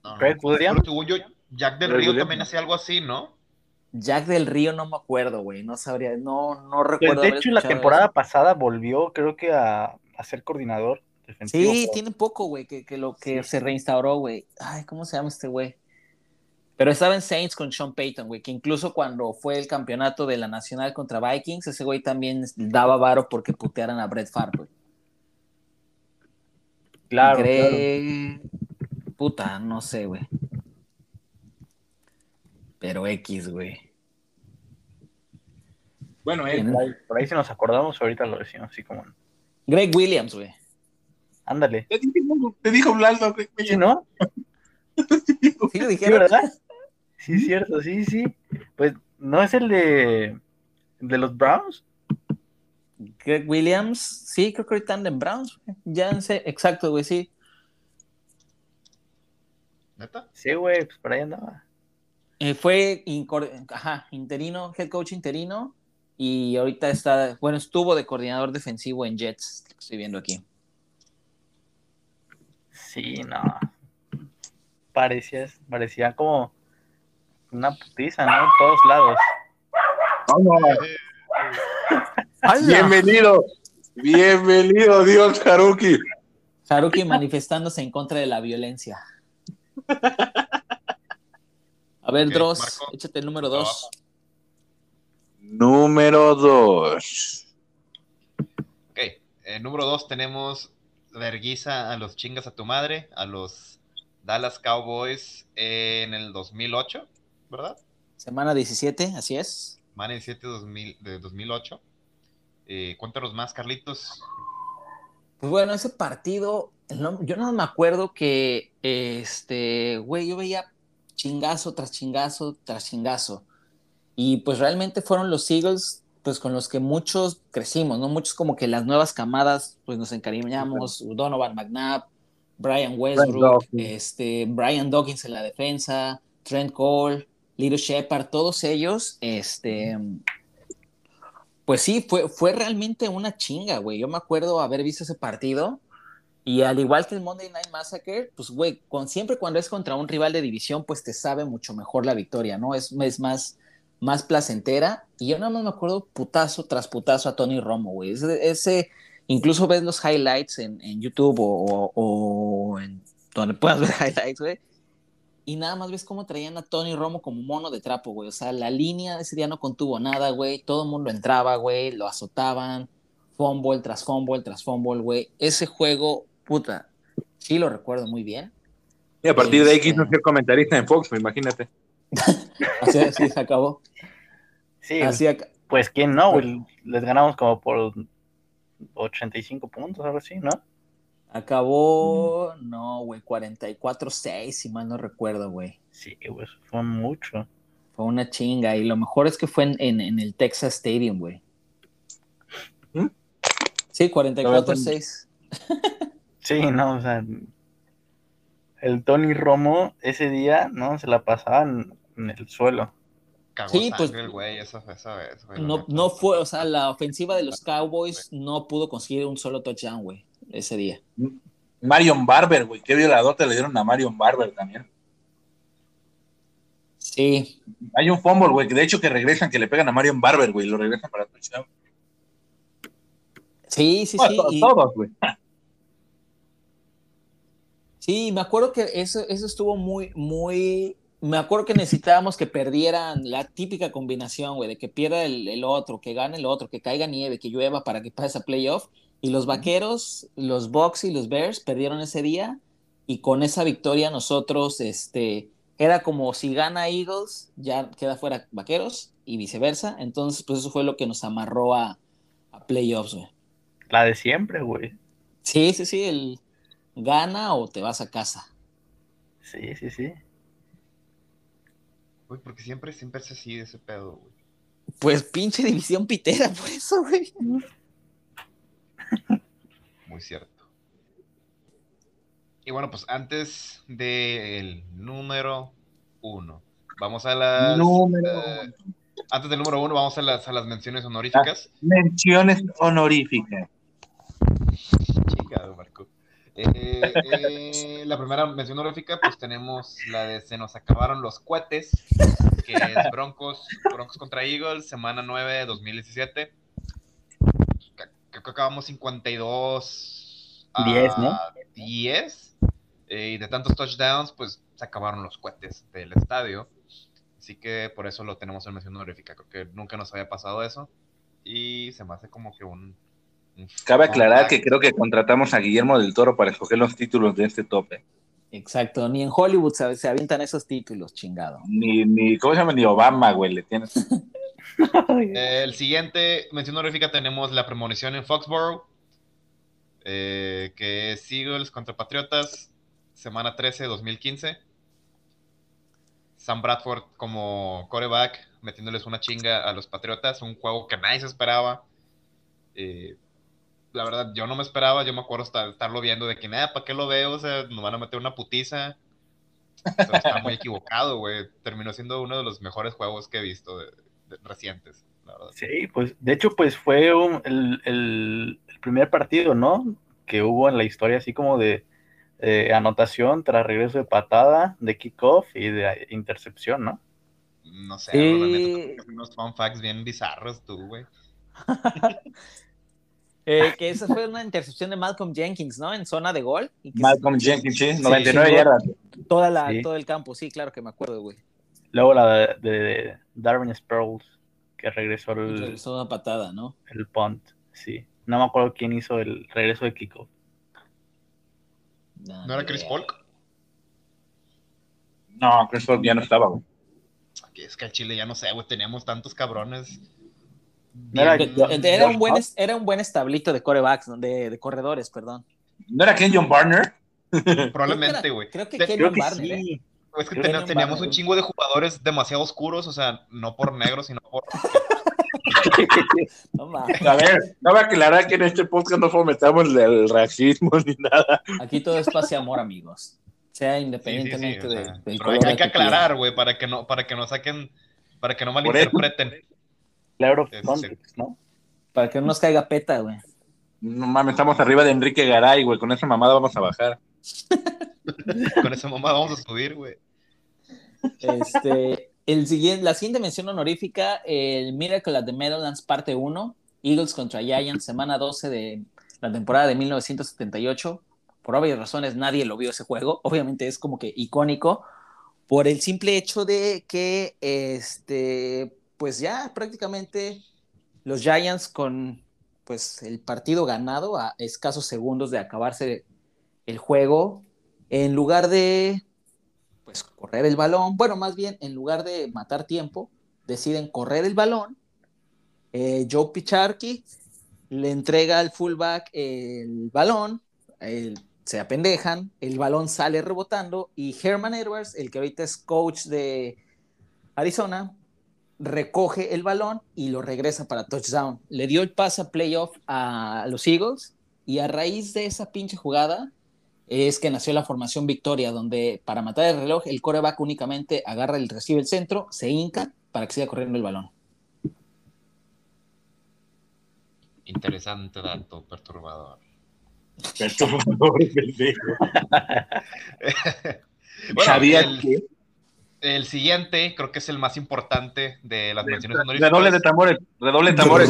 No, no. Greg Williams. Yo, Jack del Río también hacía algo así, ¿no? Jack del Río, no me acuerdo, güey, no sabría, no, no Pues, recuerdo. de hecho, la escuchado temporada eso. pasada volvió, creo que a, a ser coordinador defensivo. Sí, por- tiene poco, güey, que, que lo que Sí. se reinstauró, güey. Ay, ¿cómo se llama este güey? Pero estaba en Saints con Sean Payton, güey, que incluso cuando fue el campeonato de la Nacional contra Vikings, ese güey también daba varo porque putearan a Brett Favre, güey. Claro, Puta, no sé, güey. Pero X, güey. Bueno, él. ¿Quién? Por ahí, por ahí si nos acordamos, ahorita lo decimos así como. Greg Williams, güey. Ándale. Te dijo, te dijo Blaldo, güey. ¿Sí, no? *laughs* ¿Sí lo Sí, dijeron? ¿verdad? Sí, cierto, sí, sí. Pues, ¿no es el de, el de los Browns? Greg Williams, sí, creo que ahorita anda en Browns, güey. Ya no sé, exacto, güey, sí. ¿Neta? Sí, güey, pues por ahí andaba. Eh, fue ajá, interino, head coach interino, y ahorita está, bueno, estuvo de coordinador defensivo en Jets, estoy viendo aquí. Sí, no. Parecía, parecía como una putiza, ¿no? En todos lados. Bienvenido. Bienvenido, Dios Haruki. Haruki manifestándose en contra de la violencia. Ver, Ok, Dross, Marco. échate el número dos. Número dos. Ok, eh, número dos tenemos verguiza a los chingas a tu madre, a los Dallas Cowboys en el 2008, ¿verdad? Semana 17, así es. Man 17 2000, de 2008. Eh, cuéntanos más, Carlitos. Pues bueno, ese partido, el yo no me acuerdo que, este, güey, yo veía chingazo tras chingazo tras chingazo. Y pues realmente fueron los Eagles, pues con los que muchos crecimos, ¿no? Muchos como que las nuevas camadas, pues nos encariñamos, Donovan McNabb, Brian Westbrook, Dawkins. este, Brian Dawkins en la defensa, Trent Cole, Little Shepard, todos ellos, este, pues sí, fue, fue realmente una chinga, güey. Yo me acuerdo haber visto ese partido y al igual que el Monday Night Massacre, pues, güey, con, siempre cuando es contra un rival de división, pues te sabe mucho mejor la victoria, ¿no? Es, es más, más placentera. Y yo nada más me acuerdo putazo tras putazo a Tony Romo, güey. Ese, incluso ves los highlights en, YouTube o, o- o en donde puedas ver *laughs* highlights, güey. Y nada más ves cómo traían a Tony Romo como mono de trapo, güey. O sea, la línea ese día no contuvo nada, güey. Todo el mundo entraba, güey. Lo azotaban. Fumble tras fumble tras fumble, güey. Ese juego, puta, sí lo recuerdo muy bien. Y a partir de ahí Este- quiso ser comentarista en Fox, imagínate. *laughs* Así, así se acabó. Sí, Así pues quién no, güey. Les ganamos como por 85 puntos, algo así, ¿no? acabó, no, güey, 44-6, si mal no recuerdo, güey. Sí, güey, eso fue mucho. Fue una chinga. Y lo mejor es que fue en, en- en el Texas Stadium, güey. ¿Mm? Sí, 44-6. Sí, no, o sea, el Tony Romo ese día, ¿no? Se la pasaba en, en el suelo. Cagó Sí, pues- el güey No, no fue, o sea, la ofensiva de los Cowboys no pudo conseguir un solo touchdown, güey, ese día. Marion Barber, güey. Qué violador te le dieron a Marion Barber también. Sí, Hay un fumble, güey, que de hecho que regresan, que le pegan a Marion Barber, güey, lo regresan para touchdown. sí, sí, sí. Todos, güey. Sí, me acuerdo que eso, eso estuvo muy, muy. Me acuerdo que necesitábamos que perdieran la típica combinación, güey, de que pierda el, el otro, que gane el otro, que caiga nieve, que llueva para que pase a playoff. Y los vaqueros, los Bucks y los Bears perdieron ese día. Y con esa victoria, nosotros, este, era como si gana Eagles, ya queda fuera vaqueros y viceversa. Entonces, pues eso fue lo que nos amarró a, a playoffs, güey. La de siempre, güey. Sí, sí, sí, el gana o te vas a casa. Sí, sí, sí. Güey, porque siempre, siempre es así ese pedo, güey. Pues pinche división pitera, por eso, güey. *laughs* Muy cierto. Y bueno, pues antes del número uno, vamos a las. Número eh, antes del número uno, vamos a las, a las menciones honoríficas. Menciones honoríficas. Eh, eh, la primera mención honorífica, pues tenemos la de Se nos acabaron los cohetes, que es Broncos, Broncos contra Eagles, semana 9 de 2017. Ca- Creo que acabamos 52 a 10, ¿no? 10. eh, y de tantos touchdowns, pues se acabaron los cohetes del estadio. Así que por eso lo tenemos en mención honorífica. Creo que nunca nos había pasado eso. Y se me hace como que un. Cabe aclarar que creo que contratamos a Guillermo del Toro para escoger los títulos de este tope. Exacto, ni en Hollywood se, se avientan esos títulos, chingado. Ni, ni, ¿cómo se llama? Ni Obama, güey, le tiene. *laughs* Eh, el siguiente mención honorífica tenemos la premonición en Foxborough, eh, que es Eagles contra Patriotas, semana 13 de 2015. Sam Bradford como coreback, metiéndoles una chinga a los Patriotas, un juego que nadie se esperaba. Eh, la verdad, yo no me esperaba, yo me acuerdo estar- estarlo viendo de que, nada, ¿para qué lo veo? O sea, nos van a meter una putiza. Pero está muy equivocado, güey. Terminó siendo uno de los mejores juegos que he visto de- de- recientes, la verdad. Sí, pues de hecho, pues fue un- el, el- el primer partido, ¿no? Que hubo en la historia así como de eh, anotación tras regreso de patada, de kickoff y de eh, intercepción, ¿no? No sé, unos fun facts bien bizarros tú, güey. *laughs* Eh, que esa fue una intercepción de Malcolm Jenkins, ¿no? En zona de gol. Y que Malcolm Jenkins, sí, 99 sí, yardas. toda la, Sí. Todo el campo, sí, claro que me acuerdo, güey. Luego la de, de Darwin Sproles, que regresó el, Regresó una patada, ¿no? el punt, sí. No me acuerdo quién hizo el regreso de kickoff. ¿No era ni Chris. Polk? No, Chris Paul ya no estaba, güey. Es que al Chile ya no sé, güey, teníamos tantos cabrones. No era- bien- yo- Era un buen, era un buen establito de corebacks, de, de corredores, perdón. ¿No era Ken John Barner? Probablemente, güey. Creo que Kenyon que Barner, ¿eh? sí. Es que ten- teníamos un chingo de jugadores demasiado oscuros, o sea, no por negros, sino por... *laughs* No. A ver, no a aclarar que en este podcast no fomentamos el, racismo *laughs* ni nada. Aquí todo es paz y amor, amigos. Sea Sí, sí, sí, independientemente de- del pero color hay, que aclarar, güey, para que no, para que no saquen, para que no Por malinterpreten. Claro, context, ¿no? Para que no nos caiga peta, güey. No mames, estamos arriba de Enrique Garay, güey. Con esa mamada vamos a bajar. *laughs* Con esa mamá vamos a subir, güey. Este, el siguiente, la siguiente mención honorífica, el Miracle at the Meadowlands parte 1, Eagles contra Giants, semana 12 de la temporada de 1978. Por obvias razones nadie lo vio ese juego. Obviamente es como que icónico por el simple hecho de que, este, pues ya prácticamente los Giants con pues el partido ganado a escasos segundos de acabarse el juego, en lugar de pues correr el balón, bueno, más bien en lugar de matar tiempo, deciden correr el balón. Eh, Joe Picharki le entrega al fullback el balón, se apendejan, el balón sale rebotando y Herman Edwards, el que ahorita es coach de Arizona, recoge el balón y lo regresa para touchdown. Le dio el pase a playoff a los Eagles y a raíz de esa pinche jugada es que nació la formación Victoria, donde para matar el reloj el coreback únicamente agarra el recibe el centro, se hinca para que siga corriendo el balón. Interesante dato, perturbador. Perturbador, *laughs* pendejo. *laughs* Bueno, ¿Sabías el, que? El siguiente creo que es el más importante de las menciones Redoble de honoríficas. tambores, redoble de tambores.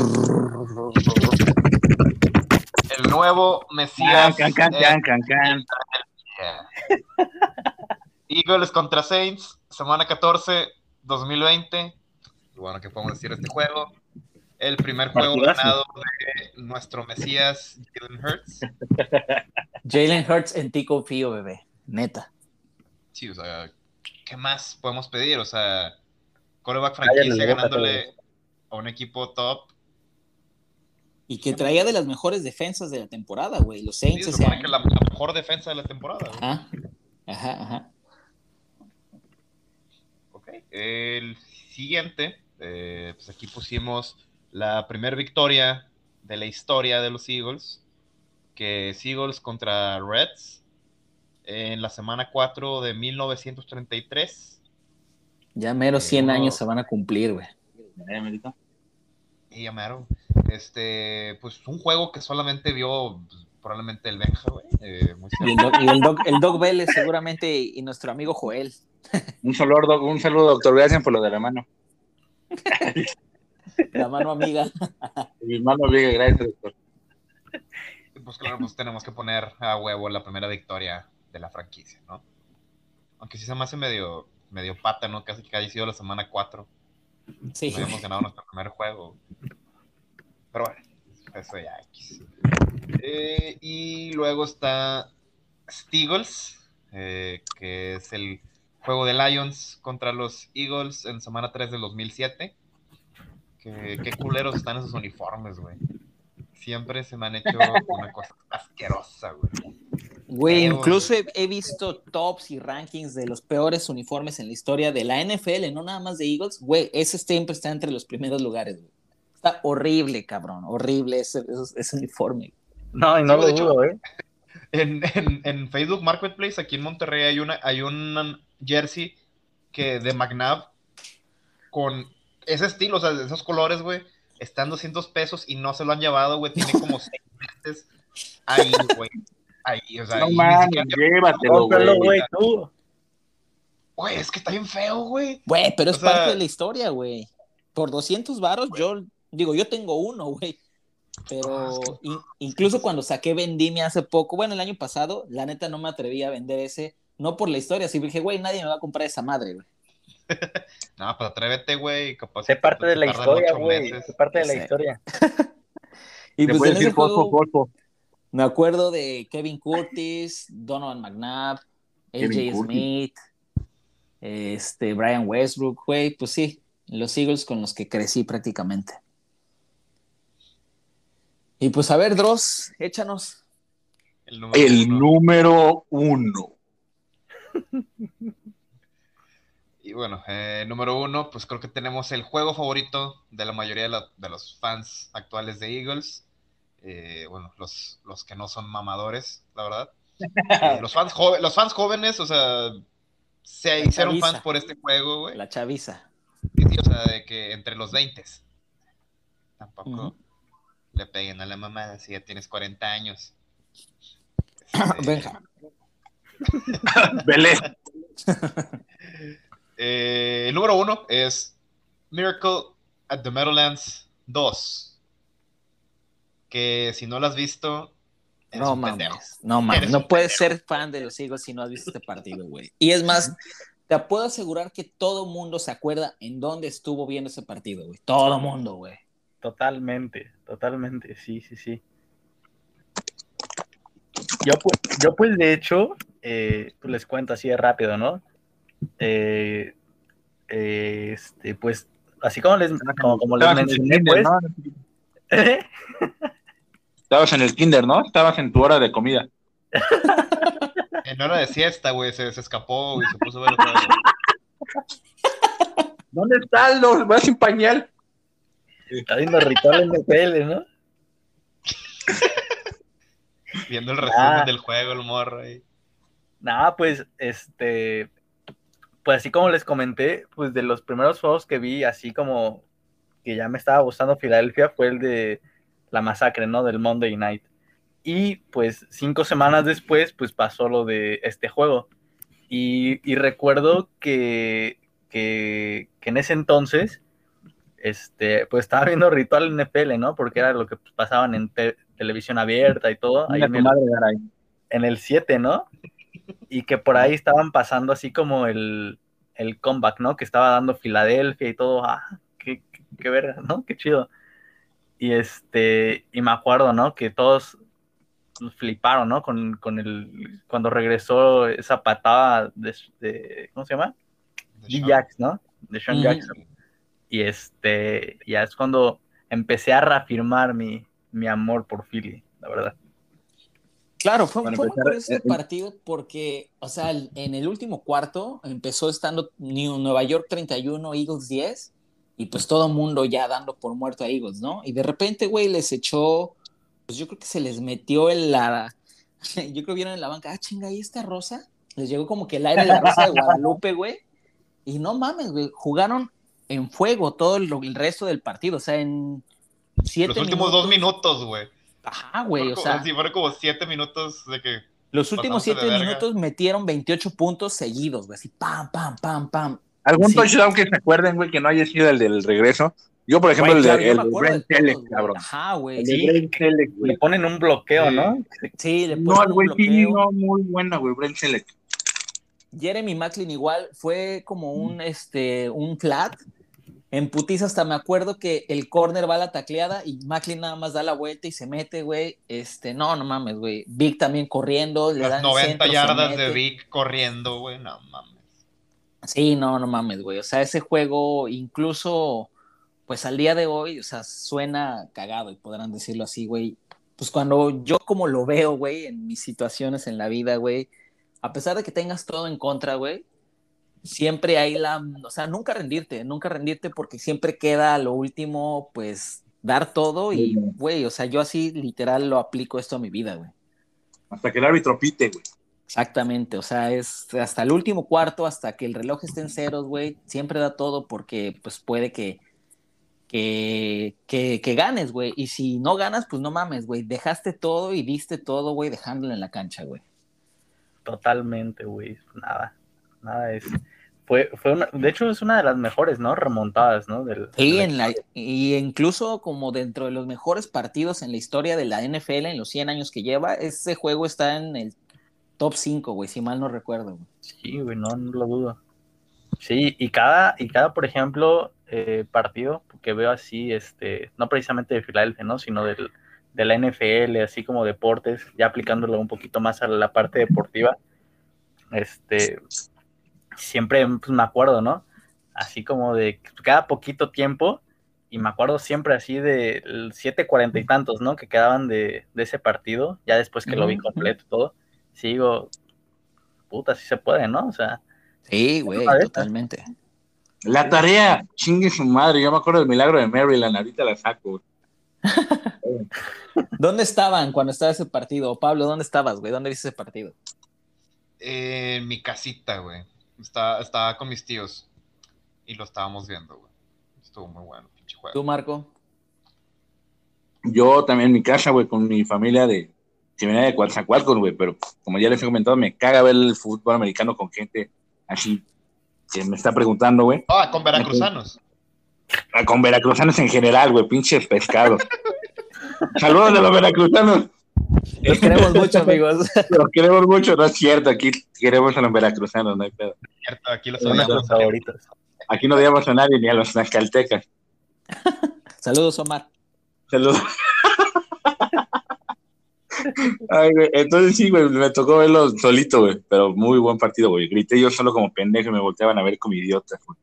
El nuevo Mesías. can, can, eh, can, can, can. *laughs* Eagles contra Saints, semana 14, 2020. Y Bueno, ¿qué podemos decir de este juego? El primer juego Partidazo. ganado de nuestro Mesías, Jalen Hurts. *laughs* Jalen Hurts en ti confío, bebé. Neta. Sí, o sea, ¿qué más podemos pedir? O sea, coreback franquicia ganándole a un equipo top. Y que traía de las mejores defensas de la temporada, güey. Los Sí, Saints se año. que la, la mejor defensa de la temporada. güey. Ajá, ajá, ajá. Ok, El siguiente, eh, pues aquí pusimos la primera victoria de la historia de los Eagles, que es Eagles contra Reds en la semana 4 de 1933. Ya mero 100 uno- años se van a cumplir, güey. Eh. Y llamaron, este, pues un juego que solamente vio pues, probablemente el Benja, güey. eh, Y el, doc, y el, doc, el Doc Vélez seguramente y nuestro amigo Joel. Un saludo, doc- un saludo, doctor. Gracias por lo de la mano. La mano amiga. Mi mano Viga, gracias, doctor. Pues claro, pues tenemos que poner a huevo la primera victoria de la franquicia, ¿no? Aunque sí se me hace medio, medio pata, ¿no? Casi que haya sido la semana 4. Sí. No habíamos ganado nuestro primer juego. Pero bueno, eso ya X. Eh, y luego está Steagles, eh, que es el juego de Lions contra los Eagles en semana 3 del 2007. Que, qué culeros están esos uniformes, güey. Siempre se me han hecho una cosa asquerosa, güey. Güey, incluso he, he visto tops y rankings de los peores uniformes en la historia de la NFL, no nada más de Eagles. Güey, ese siempre está entre los primeros lugares, güey. Está horrible, cabrón. Horrible ese, ese- ese uniforme. No, y no Sí, lo de hecho- dudo, ¿eh? En, en- en Facebook Marketplace, aquí en Monterrey, hay una, hay un jersey que de McNabb con ese estilo, o sea, de esos colores, güey, están 200 pesos y no se lo han llevado, güey. Tiene como *laughs* seis meses ahí, güey. Ahí, o sea, No mames, llévatelo, güey. güey, tú. Güey, es que está bien feo, güey. Güey, pero es O sea- parte de la historia, güey. Por 200 varos, yo digo, yo tengo uno, güey. Pero in- incluso cuando saqué Vendimia hace poco, bueno, el año pasado, la neta no me atreví a vender ese, no por la historia, sino dije, güey, nadie me va a comprar esa madre, güey. *laughs* No, pues atrévete, güey. Capaz Sé parte de la historia, güey. Sé parte de la historia. Y pues en ese juego fosfo. Me acuerdo de Kevin Curtis, Donovan McNabb, AJ. Smith, este, Brian Westbrook, güey, pues sí, los Eagles con los que crecí prácticamente. Y pues a ver, Dross, échanos. El número El uno. número uno. Y bueno, eh, número uno, pues creo que tenemos el juego favorito de la mayoría de, la- de los fans actuales de Eagles. Eh, bueno, los, los que no son mamadores, la verdad. Eh, *laughs* los, fans los fans jóvenes, o sea, se La hicieron chaviza. fans por este juego, güey. La chaviza. Sí, sí, o sea, de que entre los 20 tampoco le peguen a la mamá si ya tienes 40 años. *coughs* Este, Benja. *laughs* Eh, el número uno es Miracle at the Meadowlands 2. Que si no lo has visto, eres No un pendejo. mames, no mames, Eres no un puedes ser fan de los Eagles si no has visto este partido, güey. Y es más, te puedo asegurar que todo mundo se acuerda en dónde estuvo viendo ese partido, güey. Todo mundo, güey. Totalmente, totalmente, sí, sí, sí. Yo, pues, yo pues de hecho, eh, pues les cuento así de rápido, ¿no? Eh, eh, este, pues así como les, como, como les mencioné, pues, ¿no? *laughs* *laughs* Estabas en el kinder, ¿no? Estabas en tu hora de comida. *laughs* En hora de siesta, güey, se, se escapó y se puso a ver otra vez. ¿Dónde está Aldo? Va sin pañal. está viendo ritual NFL, ¿no? Viendo el resumen Ah. del juego, el morro ahí. Nada, pues, este, pues así como les comenté, pues de los primeros juegos que vi, así como que ya me estaba gustando Filadelfia, fue el de la masacre, ¿no? Del Monday Night. Y pues cinco semanas después, pues pasó lo de este juego. Y, y recuerdo que, que, que en ese entonces, este, pues estaba viendo Ritual NFL, ¿no? Porque era lo que pues, pasaban en te- televisión abierta y todo. Ahí en el- en el 7, ¿no? Y que por ahí estaban pasando así como el, el comeback, ¿no? Que estaba dando Filadelfia y todo. Ah, qué, qué, qué verga, ¿no? Qué chido. Y este, y me acuerdo, ¿no? Que todos fliparon, ¿no? Con, con el, cuando regresó esa patada de, de- ¿cómo se llama? De. Jax, ¿no? De Sean. Jackson. Y este, ya es cuando empecé a reafirmar mi, mi amor por Philly, la verdad. Claro, fue, Para fue muy empezar, ese eh, partido porque, o sea, el- en el último cuarto empezó estando New- Nueva York 31, Eagles 10, y pues todo mundo ya dando por muerto a Eagles, ¿no? Y de repente, güey, les echó, pues yo creo que se les metió en la, *laughs* yo creo que vieron en la banca, ah, chinga, ¿y esta rosa? Les llegó como que el aire de la rosa de Guadalupe, güey, y no mames, güey, jugaron en fuego todo el, el resto del partido, o sea, en siete Los últimos dos minutos, güey. Ajá, güey, o sea. Sí, fueron como siete minutos de que. Los últimos siete minutos metieron 28 puntos seguidos, güey, así pam, pam, pam, pam. ¿Algún Sí. touchdown que se acuerden, güey, que no haya sido el del regreso? Yo, por ejemplo, Güey, el claro, de, el Brent güey. cabrón. Ajá, güey. El Sí, de Brent Selleck, Le güey. ponen un bloqueo, Sí. ¿no? sí, le No, pusieron el un güey sí, no, muy bueno, güey, Brent Selleck. Jeremy Macklin igual fue como un, este, un flat. En putiza hasta me acuerdo que el corner va a la tacleada y Macklin nada más da la vuelta y se mete, güey. Este, no, no mames, güey. Vic también corriendo, le Las dan 90 centro, yardas de Vic corriendo, güey. No mames. Sí, no, no mames, güey. O sea, ese juego incluso, pues al día de hoy, o sea, suena cagado y podrán decirlo así, güey. Pues cuando yo como lo veo, güey, en mis situaciones en la vida, güey, a pesar de que tengas todo en contra, güey, siempre hay la, o sea, nunca rendirte, nunca rendirte porque siempre queda lo último, pues, dar todo y, güey, o sea, yo así literal lo aplico esto a mi vida, güey. Hasta que el árbitro pite, güey. Exactamente, o sea, es hasta el último cuarto, hasta que el reloj esté en ceros, güey, siempre da todo porque pues puede que, que, que, que ganes, güey, y si no ganas, pues no mames, güey, dejaste todo y diste todo, güey, dejándolo en la cancha, güey. Totalmente, güey. Nada, nada es. Fue, fue una, de hecho, es una de las mejores, ¿no? Remontadas, ¿no? Del, Sí, del- en la, y incluso como dentro de los mejores partidos en la historia de la NFL en los 100 años que lleva, ese juego está en el top 5, güey, si mal no recuerdo, güey. Sí, güey, no, no lo dudo. Sí, y cada, y cada, por ejemplo, eh, partido que veo así, este, no precisamente de Filadelfia, ¿no? Sino del, de la NFL, así como deportes, ya aplicándolo un poquito más a la parte deportiva, este, siempre pues, me acuerdo, ¿no? Así como de cada poquito tiempo, y me acuerdo siempre así de el siete cuarenta y tantos, ¿no? Que quedaban de, de ese partido, ya después que lo vi completo y todo, sigo, puta, sí se puede, ¿no? O sea, Sí, güey, totalmente. La tarea, chingue su madre. Yo me acuerdo del milagro de Maryland, ahorita la saco. güey. *laughs* ¿Dónde estaban cuando estaba ese partido? Pablo, ¿dónde estabas, güey? ¿Dónde viste ese partido? Eh, en mi casita, güey. Estaba, estaba con mis tíos. Y lo estábamos viendo, güey. Estuvo muy bueno, pinche juego. ¿Tú, Marco? Yo también en mi casa, güey, con mi familia de. Que venía de Coatzacoalcos, güey, pero como ya les he comentado, me caga ver el fútbol americano con gente así que me está preguntando, güey. Ah, con veracruzanos. Ah, Con veracruzanos en general, güey, pinches pescados. *laughs* Saludos de los veracruzanos. Los queremos mucho, amigos. Los queremos mucho, no es cierto. Aquí queremos a los veracruzanos, no hay pedo. Cierto, aquí los odiamos. favoritos. Aquí no odiamos a nadie, ni a los tlaxcaltecas. Saludos, Omar. Saludos. Ay, güey, Entonces sí, güey, me tocó verlo solito, güey, pero muy buen partido, güey. Grité yo solo como pendejo y me volteaban a ver como idiotas, güey.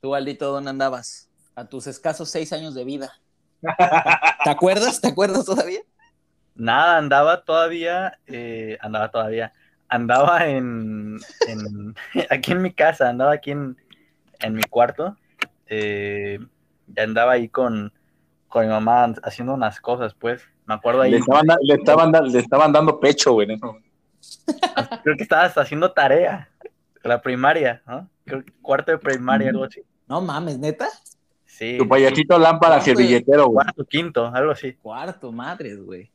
Tú, Aldito, ¿dónde andabas? A tus escasos seis años de vida. *laughs* ¿Te acuerdas? ¿Te acuerdas todavía? Nada, andaba todavía, eh, andaba todavía, andaba en, en- *laughs* aquí en mi casa, andaba aquí en, en mi cuarto, eh, ya andaba ahí con, con mi mamá haciendo unas cosas, pues, me acuerdo ahí, Le estaban, da- le, estaban, da- le estaban dando pecho, güey. momento. *laughs* creo que estabas haciendo tarea, la primaria, ¿no? Creo que cuarto de primaria, algo así, No mames, neta. sí, Tu payasito lámpara Sí, güey. servilletero, güey. cuarto, quinto, algo así, Cuarto, madres, güey.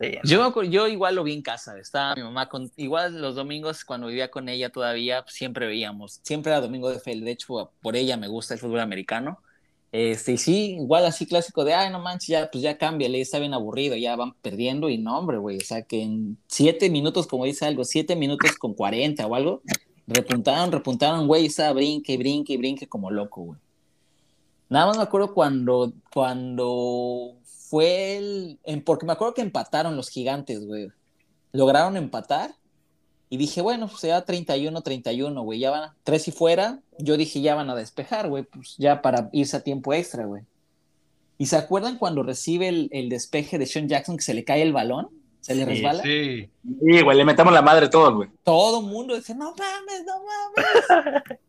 sí, Yo, me acuerdo- yo igual lo vi en casa, estaba mi mamá con, igual los domingos cuando vivía con ella todavía, siempre veíamos, siempre era domingo de fel, de hecho por ella me gusta el fútbol americano, este, sí, igual así clásico de, ay, no manches, ya, pues ya cámbiale, está bien aburrido, ya van perdiendo, y no, hombre, güey, o sea, que en siete minutos, como dice algo, siete minutos con cuarenta o algo, repuntaron, repuntaron, güey, estaba brinque, brinque, brinque como loco, güey. Nada más me acuerdo cuando, cuando fue el. en- porque me acuerdo que empataron los gigantes, güey. Lograron empatar. Y dije, bueno, pues ya 31-31, güey. Ya van tres y fuera. Yo dije, ya van a despejar, güey. Pues ya para irse a tiempo extra, güey. ¿Y se acuerdan cuando recibe el, el despeje de Sean Jackson que se le cae el balón? ¿Se le Sí, resbala? Sí. Sí, güey, le metamos la madre todos, güey. todo mundo dice, no mames, no mames. *laughs*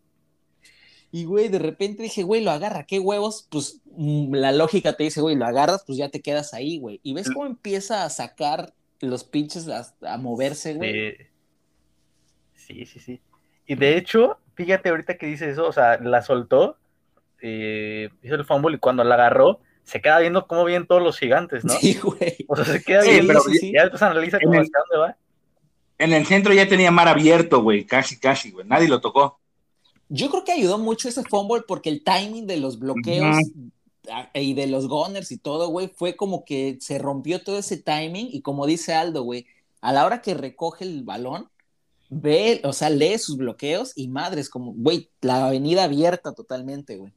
Y, güey, de repente dije, güey, lo agarra, qué huevos. Pues mm, la lógica te dice, güey, lo agarras, pues ya te quedas ahí, güey. Y ves cómo empieza a sacar los pinches, a, a moverse, güey. Sí. Sí, sí, sí. Y de hecho, fíjate ahorita que dice eso, o sea, la soltó, eh, hizo el fumble y cuando la agarró, se queda viendo cómo vienen todos los gigantes, ¿no? Sí, güey. O sea, se queda Sí, viendo pero sí. ya después analiza cómo el- hacia dónde va. En el centro ya tenía mar abierto, güey. Casi, casi, güey. Nadie lo tocó. Yo creo que ayudó mucho ese fumble porque el timing de los bloqueos a- y de los gunners y todo, güey, fue como que se rompió todo ese timing y como dice Aldo, güey, a la hora que recoge el balón, ve, o sea, lee sus bloqueos y madres, como, güey, la avenida abierta totalmente, güey.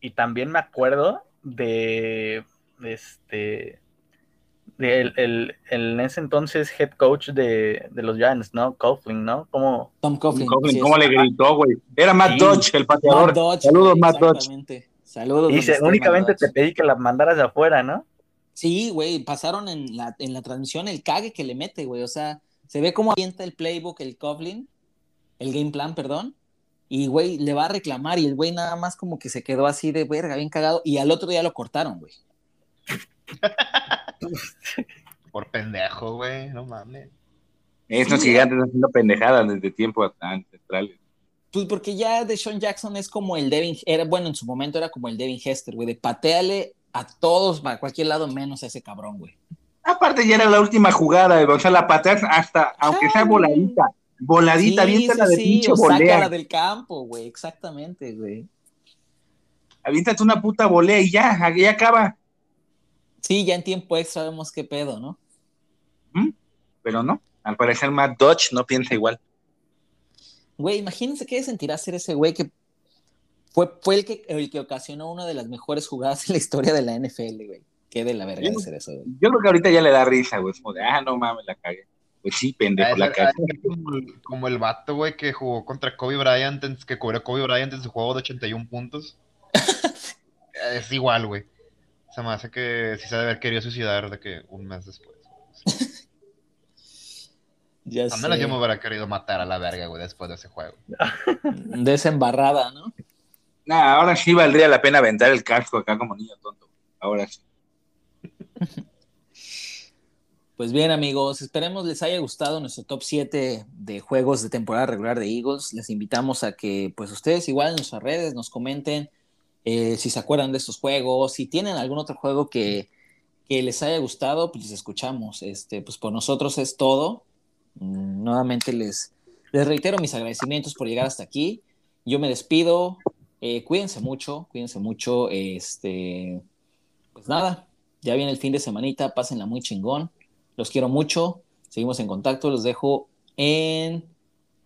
Y también me acuerdo de, de este, de el, el- el en ese entonces head coach de, de los Giants, ¿no? Coughlin, ¿no? Como, Tom Coughlin. Coughlin, sí. ¿Cómo le gritó, güey? Era Matt Sí. Dodge, el pateador. Matt Dodge, Saludos, güey, Matt Dodge. Saludos. dice, donde esté únicamente Matt te Dodge. pedí que la mandaras de afuera, ¿no? Sí, güey, pasaron en la, en la transmisión el cague que le mete, güey. O sea, se ve cómo avienta el playbook, el Coughlin, el game plan, perdón. Y, güey, le va a reclamar y el güey nada más como que se quedó así de verga, bien cagado. Y al otro día lo cortaron, güey. *laughs* Por pendejo, güey. No mames. Estos Sí, gigantes haciendo pendejadas desde tiempo ancestrales. Pues porque ya de Sean Jackson es como el Devin, era, bueno, en su momento era como el Devin Hester, güey, de pateale a todos, a cualquier lado, menos a ese cabrón, güey. Aparte ya era la última jugada, o sea, la pateas hasta, aunque sea voladita, voladita, aviéntala de pinche o volea. sácala del campo, güey, exactamente, güey. Aviéntate una puta volea y ya, ahí acaba. Sí, ya en tiempo extra vemos qué pedo, ¿no? Pero no, al parecer Matt Dodge no piensa igual. Güey, imagínense qué sentirá ser ese güey que fue, fue el, que, el que ocasionó una de las mejores jugadas *laughs* en la historia de la NFL, güey. Qué de la verga de ser eso, güey. Yo creo que ahorita ya le da risa, güey. Es como de, ah, no mames, la cagué. Pues sí, pendejo, de la ser- cagué. como, el, como el vato, güey, que jugó contra Kobe Bryant, en- que cubrió Kobe Bryant en su juego de 81 puntos. *laughs* es igual, güey. Se me hace que sí se debe haber querido suicidar de que un mes después. Ya Al menos sé. yo me hubiera querido matar a la verga, güey, después de ese juego. *laughs* Desembarrada, ¿no? Nah, ahora sí valdría la pena aventar el casco acá como niño tonto. Ahora sí. *laughs* Pues bien, amigos, esperemos les haya gustado nuestro top 7 de juegos de temporada regular de Eagles. Les invitamos a que, pues, ustedes igual en nuestras redes nos comenten eh, si se acuerdan de estos juegos, si tienen algún otro juego que, que les haya gustado, pues les escuchamos. Este, pues por nosotros es todo. Mm, Nuevamente les, les reitero mis agradecimientos por llegar hasta aquí. Yo me despido. Eh, cuídense mucho, cuídense mucho. Este, pues nada, ya viene el fin de semanita, pásenla muy chingón. Los quiero mucho. Seguimos en contacto. Los dejo en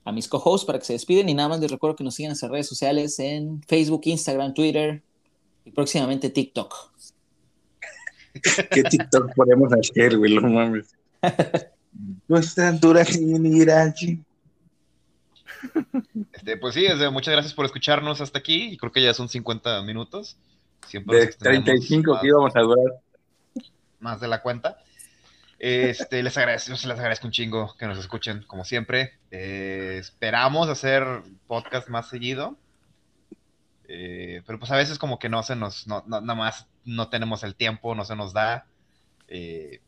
a mis co-hosts para que se despiden y nada más les recuerdo que nos sigan en nuestras redes sociales en Facebook, Instagram, Twitter y próximamente TikTok. *laughs* ¿Qué TikTok podemos hacer, güey? No mames. Nuestra Irachi. Este, pues sí, desde- muchas gracias por escucharnos hasta aquí. Y creo que ya son 50 minutos. Siempre De extendemos 35 más- que íbamos a durar. Más de la cuenta. Este, les agradezco, les agradezco un chingo que nos escuchen, como siempre. Eh, esperamos hacer podcast más seguido. Eh, pero pues a veces como que no se nos, no, no- nada más no tenemos el tiempo, no se nos da. Eh,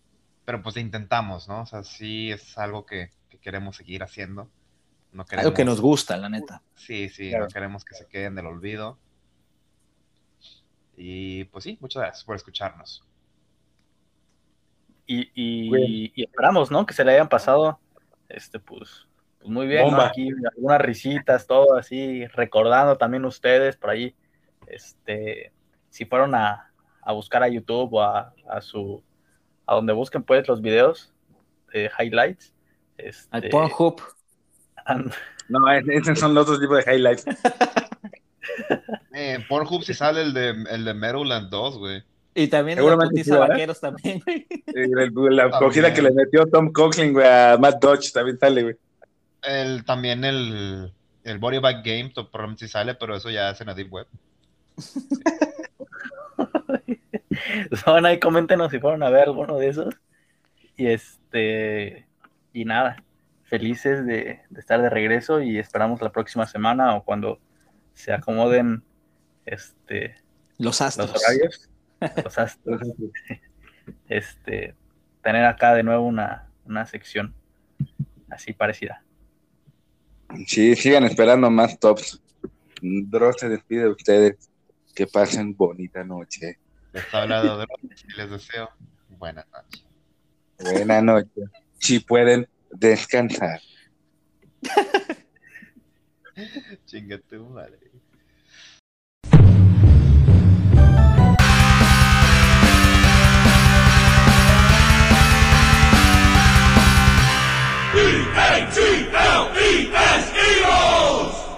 pero pues intentamos, ¿no? O sea, sí es algo que, que queremos seguir haciendo. No queremos, Algo que nos gusta, la neta. Sí, sí, Claro. no queremos que se queden del olvido. Y pues sí, muchas gracias por escucharnos. Y, y- Bueno. y esperamos, ¿no? Que se le hayan pasado, este, pues, pues muy bien. Aquí algunas risitas, todo así, recordando también ustedes por ahí, este, si fueron a, a buscar a YouTube o a, a su, a donde busquen pues los videos de highlights, este, Al Pornhub. and- No, es- esos son los otros tipos de highlights. *laughs* Eh, en Pornhub sí sale el de, el de Meadowland 2, güey. Y también la Seguramente putiza sí, ¿verdad? vaqueros también, güey. La También. cogida que le metió Tom Coughlin, güey, a Matt Dodge también sale, güey. El, también el, el Body Bag Game, to- probablemente sí sale, pero eso ya es en la Deep Web. Son *laughs* ahí, coméntenos si fueron a ver alguno de esos. Y este, y nada, felices de, de estar de regreso y esperamos la próxima semana o cuando se acomoden este, Los los astros. horarios, los astros, este, tener acá de nuevo una, una sección así parecida. Sí, sigan esperando más tops. Dross se despide de ustedes. Que pasen bonita noche. Les habla de Dross y les deseo buenas noches. Buena noche. Si pueden descansar. *laughs* Chinga tu madre. E-A-T-L-E-S, Eagles!